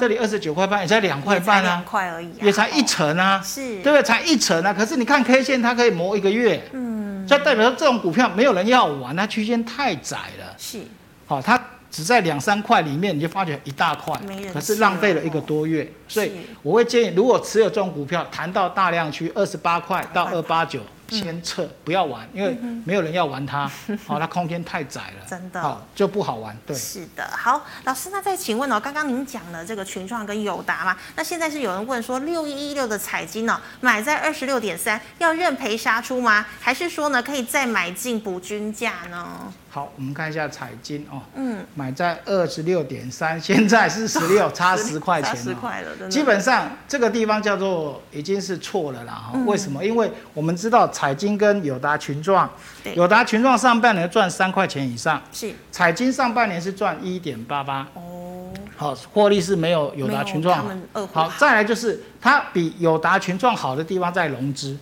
这里二十九块半，也才两块半啊两，块而已啊，也才一哦，成啊，是，对不对？才一成啊。可是你看 K 线，它可以磨一个月，嗯，所以代表说这种股票没有人要玩，它区间太窄了。是，好、它只在两三块里面，你就发觉一大块，可是浪费了一个多月。所以我会建议，如果持有这种股票，谈到大量区二十八块到二八九。先撤，不要玩，因为没有人要玩它，好、它空间太窄了，真的，好就不好玩。对，是的。好，老师，那再请问哦，刚刚您讲了这个群创跟友达嘛，那现在是有人问说六一一六的彩金哦，买在二十六点三，要认赔杀出吗？还是说呢可以再买进补均价呢？好，我们看一下彩金哦，嗯，买在二十六点三，现在是 十六，差十块钱，十块了，基本上这个地方叫做已经是错了啦。哈、嗯，为什么？因为我们知道彩金跟友达群创，友达群创上半年赚三块钱以上，是。彩金上半年是赚一点八八，哦，好，获利是没有友达群创好，好，再来就是它比友达群创好的地方在融资。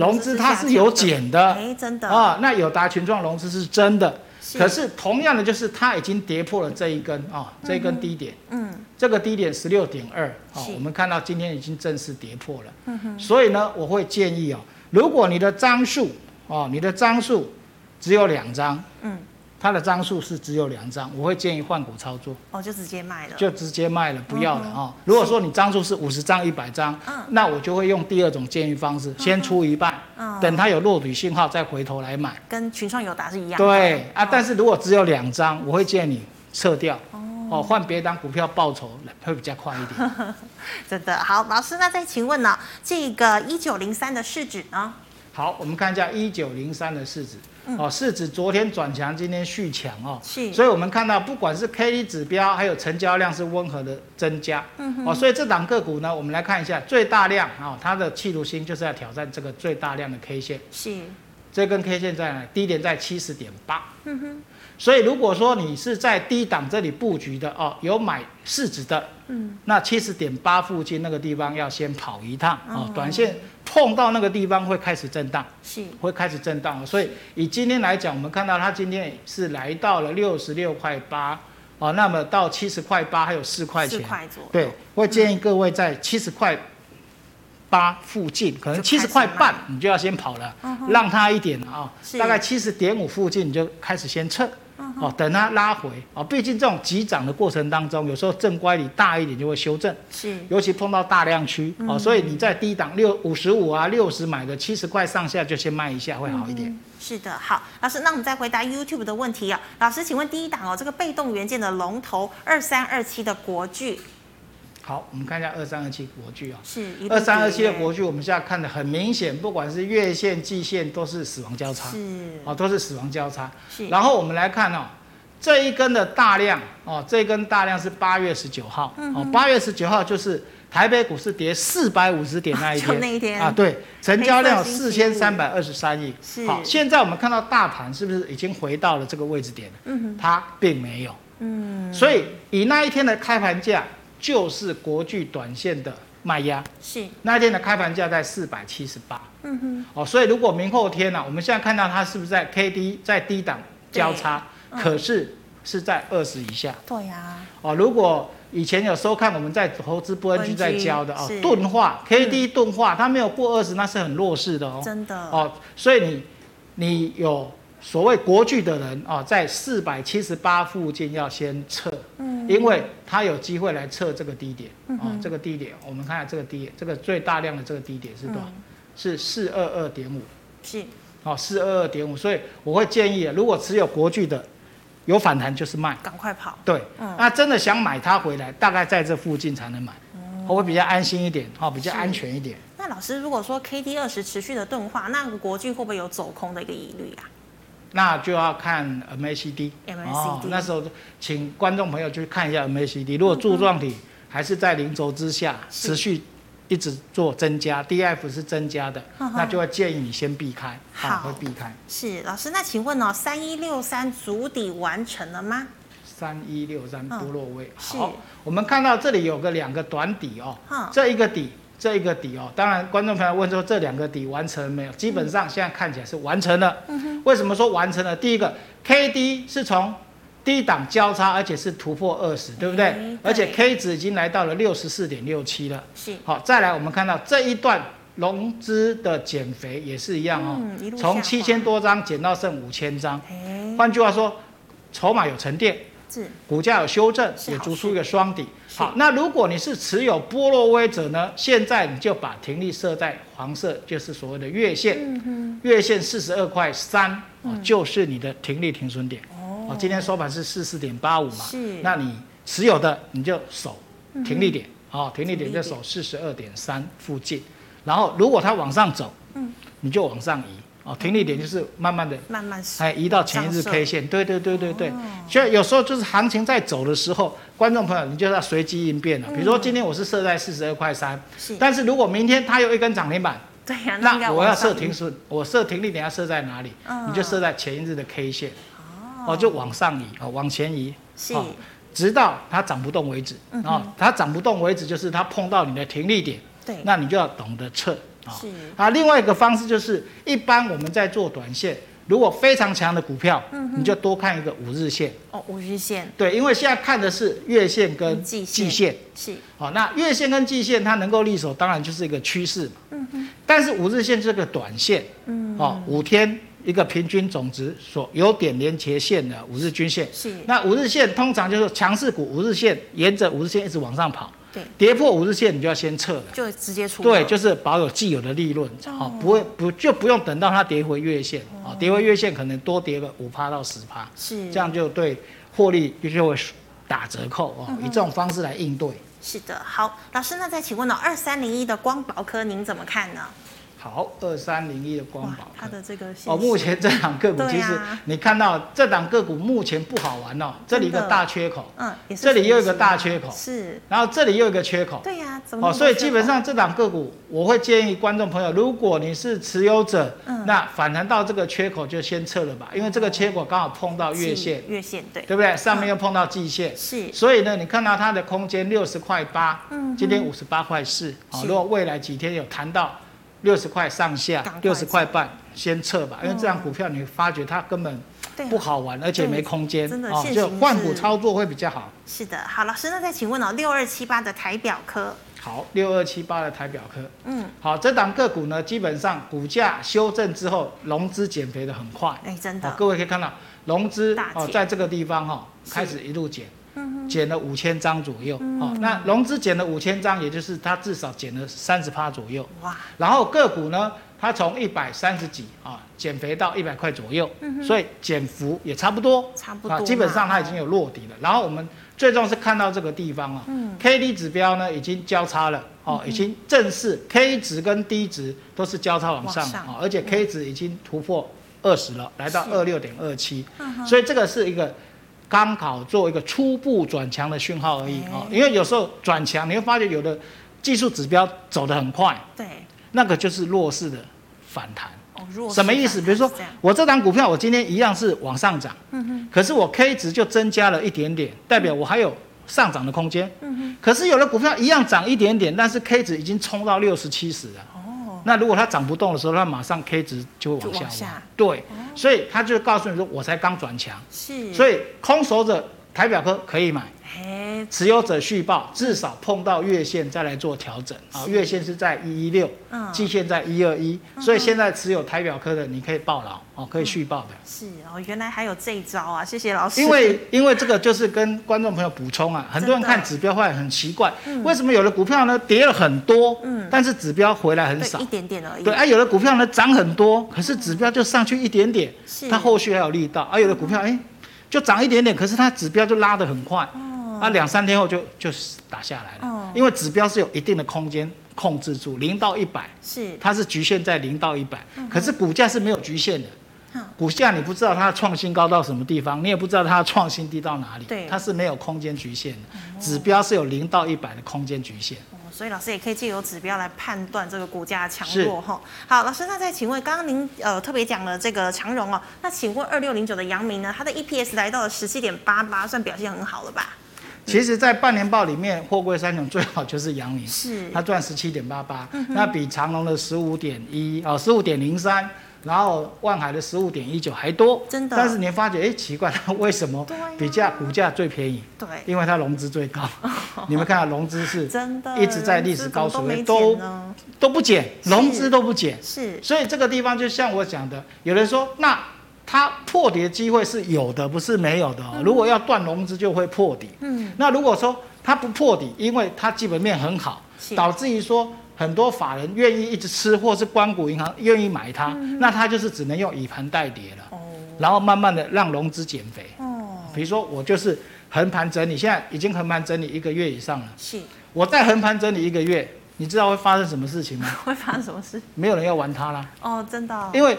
融资它是有减的，哎，真的。啊，那友达群创融资是真的，可是同样的就是它已经跌破了这一根啊，这一根低点，嗯，这个低点十六点二，啊，我们看到今天已经正式跌破了，嗯哼，所以呢，我会建议哦，如果你的张数哦，你的张数只有两张，嗯。它的张数是只有两张，我会建议换股操作。哦，就直接卖了。就直接卖了，不要了啊、哦！如果说你张数是五十张、一百张，嗯，那我就会用第二种建议方式，嗯、先出一半，嗯，等它有落底信号再回头来买。跟群创友达是一样的。对啊，但是如果只有两张，我会建议你撤掉。哦，换别档股票报酬会比较快一点。真的好，老师，那再请问呢？这个一九零三的市值呢？好，我们看一下一九零三的市值。哦，市值昨天转强，今天续强哦，是，所以我们看到不管是 K D 指标，还有成交量是温和的增加，嗯哼，哦，所以这档个股呢，我们来看一下最大量啊，它的企图心就是要挑战这个最大量的 K 线，是，这根 K 线在哪？低点在七十点八，嗯哼。所以如果说你是在低档这里布局的哦，有买市值的，嗯，那七十点八附近那个地方要先跑一趟哦，短线碰到那个地方会开始震荡，是。会开始震荡。所以以今天来讲，我们看到它今天是来到了六十六块八哦，那么到七十块八还有四块钱，对，会建议各位在七十块八附近，可能七十块半你就要先跑了，让它一点啊，大概七十点五附近你就开始先撤。哦，等它拉回哦，毕竟这种急涨的过程当中，有时候正乖离大一点就会修正，是，尤其碰到大量区哦，所以你在低档六五十五啊六十买个七十块上下就先卖一下会好一点。嗯、是的，好，老师，那我们再回答 YouTube 的问题啊，老师，请问第一档哦，这个被动元件的龙头二三二七的国巨。好，我们看一下二三二七国巨啊，是二三二七的国巨，我们现在看的很明显，不管是月线、季线都是死亡交叉，是。哦，都是死亡交叉。是，然后我们来看哦，这一根的大量哦，这一根大量是八月十九号，哦，八月十九号就是台北股市跌四百五十点那一天，那一天。啊，对，成交量四千三百二十三亿。是，好，现在我们看到大盘是不是已经回到了这个位置点？嗯哼，它并没有，嗯，所以以那一天的开盘价。就是国巨短线的卖压，是。那天的开盘价在四百七十八，嗯哼，哦，所以如果明后天呢、啊，我们现在看到它是不是在 K D 在低档交叉，嗯、可是是在二十以下，对呀、啊，哦，如果以前有收看我们在投资播恩区在教的哦，钝化 K D 钝化，它没有过二十，那是很弱势的哦，真的，哦，所以你你有。所谓国巨的人啊，在四百七十八附近要先撤，嗯，因为他有机会来测这个低点，啊，这个低点，我们看下这个低点，这个最大量的这个低点是多少？是四二二点五，是，哦，四二二点五，所以我会建议，如果持有国巨的，有反弹就是卖，赶快跑，对，那真的想买它回来，大概在这附近才能买，我会比较安心一点，哈，比较安全一点。那老师，如果说 K D 二十持续的钝化，那个国巨会不会有走空的一个疑虑啊？那就要看 MACD，哦，那时候请观众朋友去看一下 MACD，如果柱状体还是在零轴之下持续一直做增加，DF 是增加的，那就要建议你先避开，好，会避开。是老师，那请问哦，三一六三足底完成了吗？三一六三波洛威，好，我们看到这里有个两个短底哦，这一个底。这一个底哦，当然观众朋友问说这两个底完成了没有？基本上现在看起来是完成了。嗯。为什么说完成了？第一个，K D 是从低档交叉，而且是突破二十，对不对？对。而且 K 值已经来到了六十四点六七了。是。好，再来我们看到这一段融资的减肥也是一样哦，从七千多张减到剩五千张。换句话说，筹码有沉淀。是股价有修正，也逐出一个双底。好，那如果你是持有波若威者呢？现在你就把停利设在黄色，就是所谓的月线，嗯、月线四十二块三，就是你的停利停损点。哦，今天收盘是四四点八五嘛，是，那你持有的你就守停利点，哦，停利点。就守四十二点三附近，然后如果它往上走，嗯，你就往上移。哦，停利点就是慢慢的，慢慢哎移到前一日 K 线，对对对对对。所以有时候就是行情在走的时候，观众朋友你就要随机应变了。比如说今天我是设在四十二块三，但是如果明天它有一根涨停板，对呀，那我要设停损，我设停利点要设在哪里？你就设在前一日的 K 线，哦，就往上移，哦，往前移，是，直到它涨不动为止。哦，它涨不动为止就是它碰到你的停利点，对，那你就要懂得撤。是啊，另外一个方式就是，一般我们在做短线，如果非常强的股票，嗯，你就多看一个五日线。哦，五日线。对，因为现在看的是月线跟季线。是。好，那月线跟季线它能够立守，当然就是一个趋势嘛。嗯哼。但是五日线这个短线。嗯。哦，五天一个平均总值所有点连结线的五日均线。是。那五日线通常就是强势股，五日线沿着五日线一直往上跑。对，跌破五日线你就要先撤了，就直接出。对，就是保有既有的利润，好、哦，不会不就不用等到它跌回月线，啊、哦，跌回月线可能多跌个五趴到十趴，是，这样就对获利就会打折扣哦、嗯，以这种方式来应对。是的，好，老师，那再请问呢，二三零一的光宝科您怎么看呢？好，二三零一的光宝，它的这个哦，目前这档个股其实你看到这档个股目前不好玩哦，这里一个大缺口，嗯，这里又一个大缺口，是，然后这里又一个缺口，对呀，怎么哦？所以基本上这档个股，我会建议观众朋友，如果你是持有者，嗯，那反弹到这个缺口就先撤了吧，因为这个缺口刚好碰到月线，月线对，对不对？上面又碰到季线，是，所以呢，你看到它的空间六十块八，嗯，今天五十八块四，好，如果未来几天有谈到。六十块上下，六十块半，先撤吧，因为这张股票你发觉它根本不好玩，而且没空间，真的，就换股操作会比较好。是的，好，老师，那再请问哦，六二七八的台表科，好，六二七八的台表科，嗯，好，这档个股呢，基本上股价修正之后，融资减肥的很快，哎，真的，各位可以看到，融资哦，在这个地方哈，开始一路减。减了五千张左右，嗯、哦，那融资减了五千张，也就是它至少减了三十趴左右。哇！然后个股呢，它从一百三十几啊减肥到一百块左右，嗯，所以减幅也差不多，差不多啊，基本上它已经有落底了。然后我们最终是看到这个地方啊，嗯，K D 指标呢已经交叉了，哦，已经正式 K 值跟 D 值都是交叉往上啊，哦，而且 K 值已经突破二十了，来到二六点二七，所以这个是一个。刚好做一个初步转强的讯号而已啊，因为有时候转强你会发觉有的技术指标走得很快，对，那个就是弱势的反弹。哦，弱。什么意思？比如说我这档股票我今天一样是往上涨，嗯哼，可是我 K 值就增加了一点点，代表我还有上涨的空间，嗯哼。可是有的股票一样涨一点点，但是 K 值已经冲到六十七十了。那如果它涨不动的时候，它马上 K 值就会往下，往下。对，哦，所以他就告诉你说，我才刚转强。是。所以空手者台表科可以买。持有者续报，至少碰到月线再来做调整啊。月线是在一一六，季线在一二一，所以现在持有台表科的，你可以报牢哦，可以续报的。是哦，原来还有这一招啊！谢谢老师。因为因为这个就是跟观众朋友补充啊，很多人看指标会很奇怪，为什么有的股票呢跌了很多，嗯，但是指标回来很少，一点点而已。对啊，有的股票呢涨很多，可是指标就上去一点点，是它后续还有力道。而有的股票哎，就涨一点点，可是它指标就拉得很快。那两三天后就就打下来了，哦，因为指标是有一定的空间控制住，零到一百，是。它是局限在零到一百，嗯，可是股价是没有局限的，嗯，股价你不知道它创新高到什么地方，你也不知道它创新低到哪里，对，它是没有空间局限的，嗯，指标是有零到一百的空间局限，哦，所以老师也可以借由指标来判断这个股价强弱哈。好，老师，那再请问，刚刚您呃特别讲了这个长荣哦，那请问二六零九的阳明呢，它的 EPS 来到了十七点八八，算表现很好了吧？其实，在半年报里面，货柜三雄最好就是阳明，是它赚十七点八八，那比长隆的十五点一哦，十五点零三，然后万海的十五点一九还多，真的。但是你发觉，哎，奇怪，它为什么比价股价最便宜？对，因为它融资最高。你们看到融资是真的一直在历史高水位，都都不减，融资都不减。是，所以这个地方就像我讲的，有人说那。它破底的机会是有的，不是没有的哦。如果要断融资，就会破底。嗯，那如果说它不破底，因为它基本面很好，导致于说很多法人愿意一直吃，或是关谷银行愿意买它，那它就是只能用以盘代跌了。哦，然后慢慢的让融资减肥。哦，比如说我就是横盘整理，现在已经横盘整理一个月以上了。是，我再横盘整理一个月。你知道会发生什么事情吗？会发生什么事？没有人要玩它啦。哦，真的、哦。因为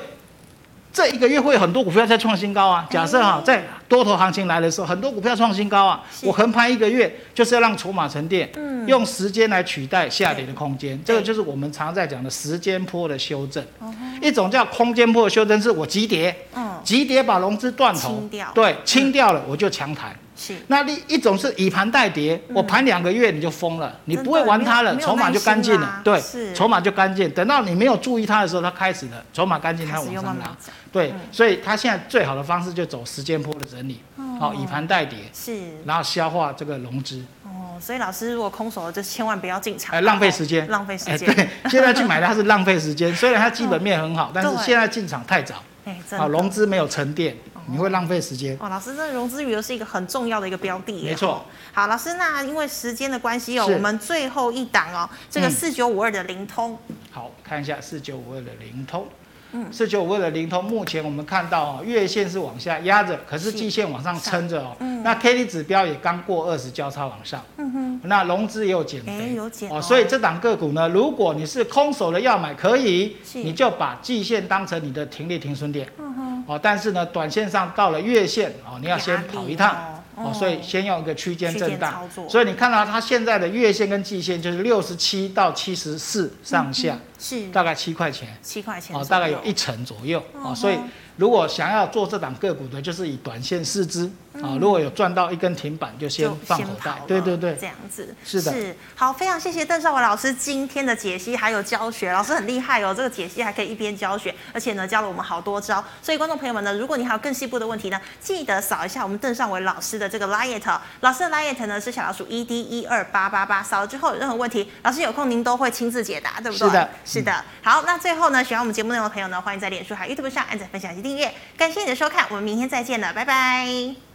这一个月会有很多股票在创新高啊。假设哈，在多头行情来的时候，很多股票创新高啊。我横盘一个月，就是要让筹码沉淀，嗯、用时间来取代下跌的空间。这个就是我们常在讲的时间波的修正。一种叫空间波的修正，是我急跌，嗯，急跌把融资断掉，对，清掉了，我就强弹。是，那另一种是以盘代跌，嗯、我盘两个月你就疯了，你不会玩它了，筹码就干净了，对，筹码就干净。等到你没有注意它的时候，它开始了，筹码干净，它往上拉，对，嗯、所以它现在最好的方式就走时间波的整理，好、哦，以盘代跌，是，然后消化这个融资。哦，所以老师如果空手了，就千万不要进场，哎，浪费时间，浪费时间。对，现在去买它是浪费时间，虽然它基本面很好，哦、但是现在进场太早，哎，好，融资没有沉淀。你会浪费时间。哦，老师，这融资余额是一个很重要的一个标的，没错。好，老师，那因为时间的关系哦，我们最后一档哦，这个四九五二的灵通，嗯、好，看一下四九五二的灵通，嗯，四九五二的灵通，目前我们看到哦，月线是往下压着，可是季线往上撑着哦，嗯、那 K D 指标也刚过二十交叉往上，嗯哼，那融资也有减肥，欸、有减哦，所以这档个股呢，如果你是空手的要买，可以，你就把季线当成你的停利停损点。哦，但是呢，短线上到了月线哦，你要先跑一趟。哦，所以先用一个区间震荡，所以你看到它现在的月线跟季线就是六十七到七十四上下，是。大概七块钱，七块钱哦，大概有一成左右哦，所以如果想要做这档个股的，就是以短线试资啊，如果有赚到一根停板，就先放口袋，对对对，这样子。是的，是好，非常谢谢邓绍维老师今天的解析还有教学，老师很厉害哦，这个解析还可以一边教学，而且呢教了我们好多招，所以观众朋友们呢，如果你还有更细部的问题呢，记得扫一下我们邓绍维老师的这个 LINE 老师的 LINE 呢是小老鼠 ED 一二八八八，扫了之后有任何问题，老师有空您都会亲自解答，对不对？是的，是的。好，那最后呢，喜欢我们节目内容的朋友呢，欢迎在脸书还有 YouTube 上按赞、分享及订阅。感谢你的收看，我们明天再见了，拜拜。